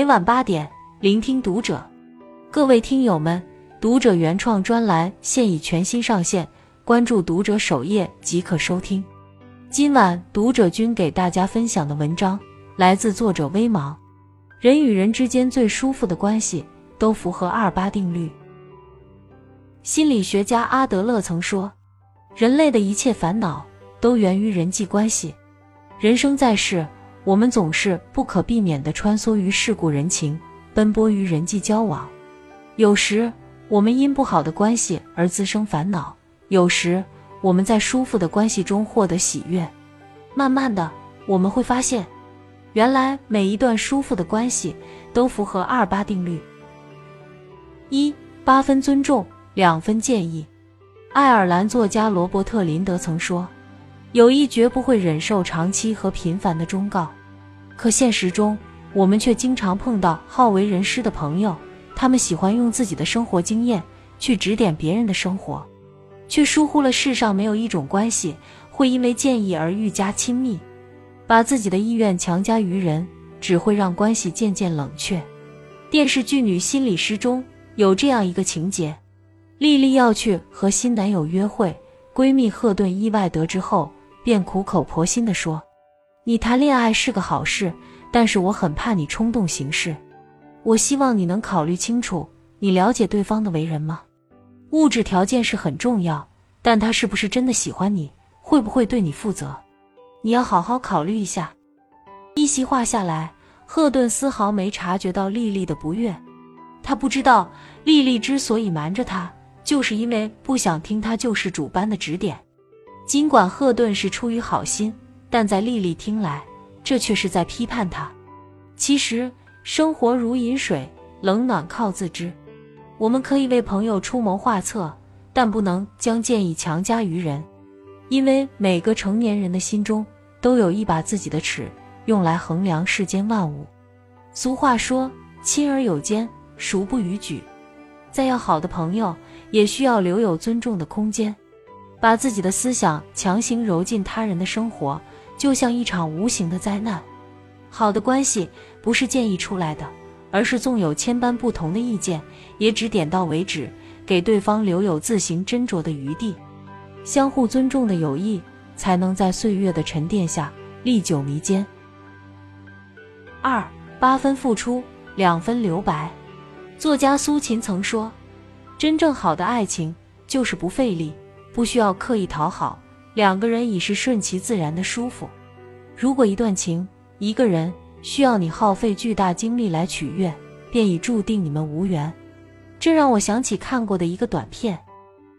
每晚八点，聆听读者。各位听友们，读者原创专栏现已全新上线，关注读者首页即可收听。今晚读者君给大家分享的文章来自作者微芒。人与人之间最舒服的关系，都符合二八定律。心理学家阿德勒曾说，人类的一切烦恼都源于人际关系。人生在世，我们总是不可避免地穿梭于世故人情，奔波于人际交往。有时，我们因不好的关系而滋生烦恼；有时，我们在舒服的关系中获得喜悦。慢慢的，我们会发现，原来每一段舒服的关系都符合二八定律：一八分尊重，两分建议。爱尔兰作家罗伯特·林德曾说：“友谊绝不会忍受长期和频繁的忠告。”可现实中，我们却经常碰到好为人师的朋友，他们喜欢用自己的生活经验去指点别人的生活。却疏忽了世上没有一种关系会因为建议而愈加亲密，把自己的意愿强加于人，只会让关系渐渐冷却。电视剧《女心理师》中有这样一个情节：丽丽要去和新男友约会，闺蜜赫顿意外得知后，便苦口婆心地说：“你谈恋爱是个好事，但是我很怕你冲动行事。我希望你能考虑清楚，你了解对方的为人吗？”物质条件是很重要，但他是不是真的喜欢你，会不会对你负责，你要好好考虑一下。一席话下来，赫顿丝毫没察觉到丽丽的不悦，他不知道丽丽之所以瞒着他，就是因为不想听他救世主般的指点。尽管赫顿是出于好心，但在丽丽听来，这却是在批判他。其实，生活如饮水，冷暖靠自知。我们可以为朋友出谋划策，但不能将建议强加于人，因为每个成年人的心中都有一把自己的尺，用来衡量世间万物。俗话说：“亲而有间，孰不逾矩？”再要好的朋友，也需要留有尊重的空间。把自己的思想强行揉进他人的生活，就像一场无形的灾难。好的关系不是建议出来的。而是纵有千般不同的意见，也只点到为止，给对方留有自行斟酌的余地。相互尊重的友谊，才能在岁月的沉淀下历久弥坚。二八分付出，两分留白。作家苏秦曾说：“真正好的爱情，就是不费力，不需要刻意讨好，两个人已是顺其自然的舒服。如果一段情，一个人。”需要你耗费巨大精力来取悦，便已注定你们无缘。这让我想起看过的一个短片：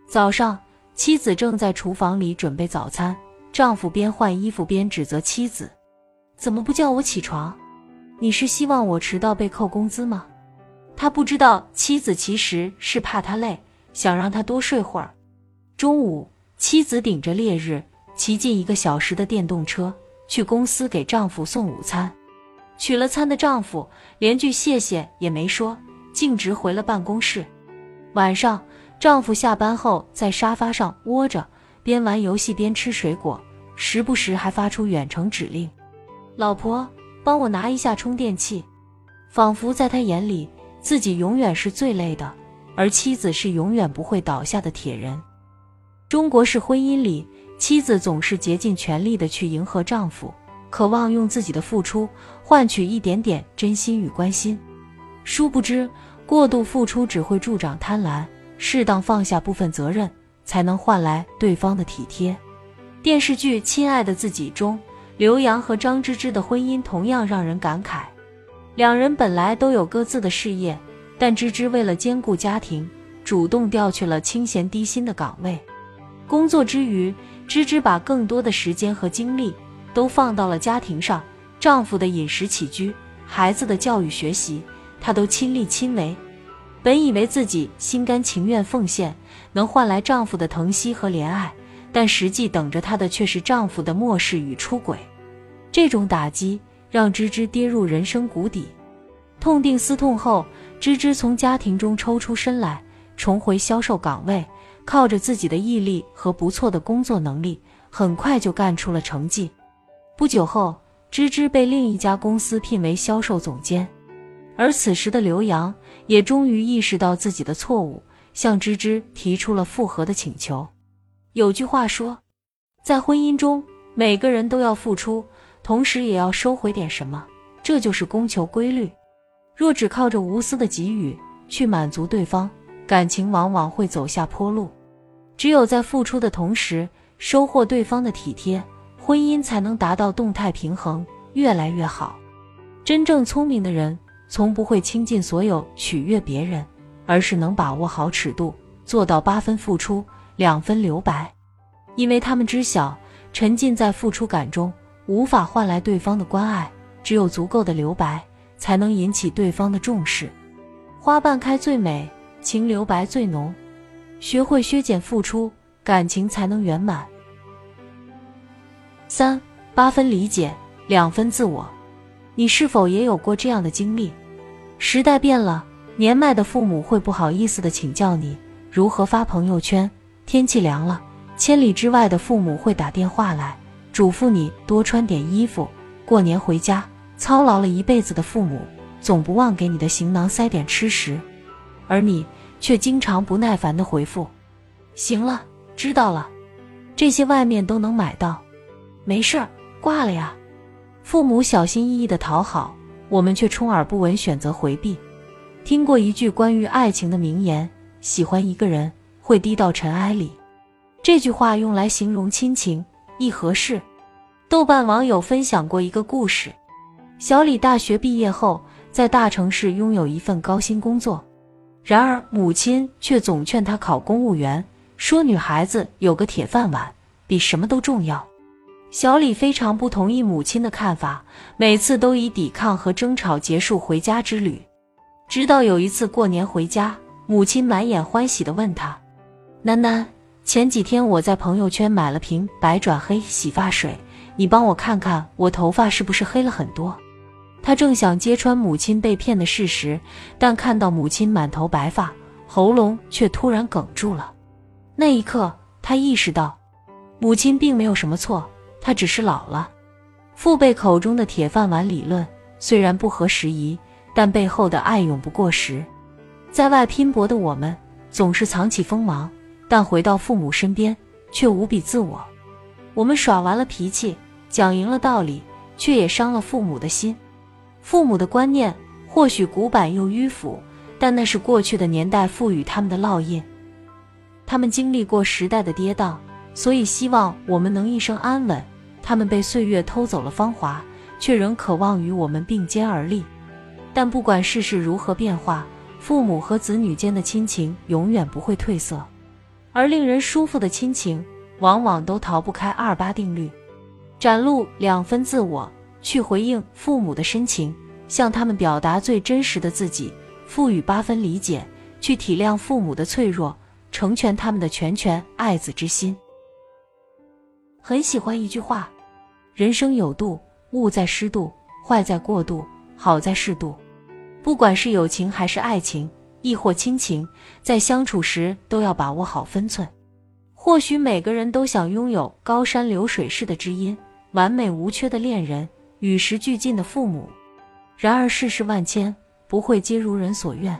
早上，妻子正在厨房里准备早餐，丈夫边换衣服边指责妻子：“怎么不叫我起床？你是希望我迟到被扣工资吗？”他不知道，妻子其实是怕他累，想让他多睡会儿。中午，妻子顶着烈日，骑近一个小时的电动车去公司给丈夫送午餐。取了餐的丈夫连句谢谢也没说，径直回了办公室。晚上，丈夫下班后在沙发上窝着，边玩游戏边吃水果，时不时还发出远程指令：“老婆，帮我拿一下充电器。”仿佛在他眼里，自己永远是最累的，而妻子是永远不会倒下的铁人。中国式婚姻里，妻子总是竭尽全力的去迎合丈夫。渴望用自己的付出换取一点点真心与关心，殊不知过度付出只会助长贪婪，适当放下部分责任，才能换来对方的体贴。电视剧《亲爱的自己》中，刘洋和张芝芝的婚姻同样让人感慨。两人本来都有各自的事业，但芝芝为了兼顾家庭，主动调去了清闲低薪的岗位。工作之余，芝芝把更多的时间和精力。都放到了家庭上，丈夫的饮食起居、孩子的教育学习，她都亲力亲为。本以为自己心甘情愿奉献，能换来丈夫的疼惜和怜爱，但实际等着她的却是丈夫的漠视与出轨。这种打击让芝芝跌入人生谷底。痛定思痛后，芝芝从家庭中抽出身来，重回销售岗位，靠着自己的毅力和不错的工作能力，很快就干出了成绩。不久后，芝芝被另一家公司聘为销售总监，而此时的刘洋也终于意识到自己的错误，向芝芝提出了复合的请求。有句话说，在婚姻中，每个人都要付出，同时也要收回点什么，这就是供求规律。若只靠着无私的给予去满足对方，感情往往会走下坡路。只有在付出的同时，收获对方的体贴，婚姻才能达到动态平衡，越来越好。真正聪明的人，从不会倾尽所有取悦别人，而是能把握好尺度，做到八分付出，两分留白。因为他们知晓，沉浸在付出感中，无法换来对方的关爱，只有足够的留白，才能引起对方的重视。花瓣开最美，情留白最浓。学会削减付出，感情才能圆满。三八分理解，两分自我。你是否也有过这样的经历？时代变了，年迈的父母会不好意思的请教你如何发朋友圈；天气凉了，千里之外的父母会打电话来嘱咐你多穿点衣服；过年回家，操劳了一辈子的父母总不忘给你的行囊塞点吃食，而你却经常不耐烦的回复：“行了，知道了，这些外面都能买到。”没事儿，挂了呀。父母小心翼翼的讨好，我们却充耳不闻，选择回避。听过一句关于爱情的名言：喜欢一个人会低到尘埃里。这句话用来形容亲情亦合适。豆瓣网友分享过一个故事：小李大学毕业后，在大城市拥有一份高薪工作，然而母亲却总劝他考公务员，说女孩子有个铁饭碗比什么都重要。小李非常不同意母亲的看法，每次都以抵抗和争吵结束回家之旅。直到有一次过年回家，母亲满眼欢喜地问他：“楠楠，前几天我在朋友圈买了瓶百转黑洗发水，你帮我看看我头发是不是黑了很多？”他正想揭穿母亲被骗的事实，但看到母亲满头白发，喉咙却突然哽住了。那一刻，他意识到，母亲并没有什么错。他只是老了。父辈口中的铁饭碗理论虽然不合时宜，但背后的爱永不过时。在外拼搏的我们总是藏起锋芒，但回到父母身边却无比自我。我们耍完了脾气，讲赢了道理，却也伤了父母的心。父母的观念或许古板又迂腐，但那是过去的年代赋予他们的烙印。他们经历过时代的跌宕，所以希望我们能一生安稳。他们被岁月偷走了芳华，却仍渴望与我们并肩而立。但不管世事如何变化，父母和子女间的亲情永远不会褪色。而令人舒服的亲情，往往都逃不开二八定律：展露两分自我，去回应父母的深情，向他们表达最真实的自己；赋予八分理解，去体谅父母的脆弱，成全他们的拳拳爱子之心。很喜欢一句话：“人生有度，物在适度，坏在过度，好在适度。”不管是友情还是爱情，亦或亲情，在相处时都要把握好分寸。或许每个人都想拥有高山流水式的知音、完美无缺的恋人、与时俱进的父母。然而世事万千，不会皆如人所愿。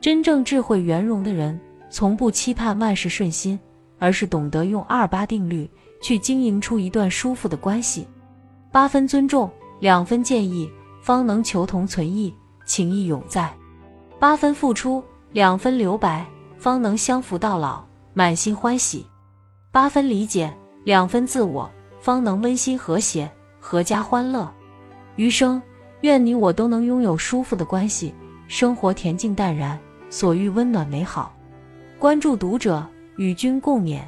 真正智慧圆融的人，从不期盼万事顺心，而是懂得用二八定律。去经营出一段舒服的关系，八分尊重，两分建议，方能求同存异，情谊永在；八分付出，两分留白，方能相扶到老，满心欢喜；八分理解，两分自我，方能温馨和谐，阖家欢乐。余生，愿你我都能拥有舒服的关系，生活恬静淡然，所遇温暖美好。关注读者，与君共勉。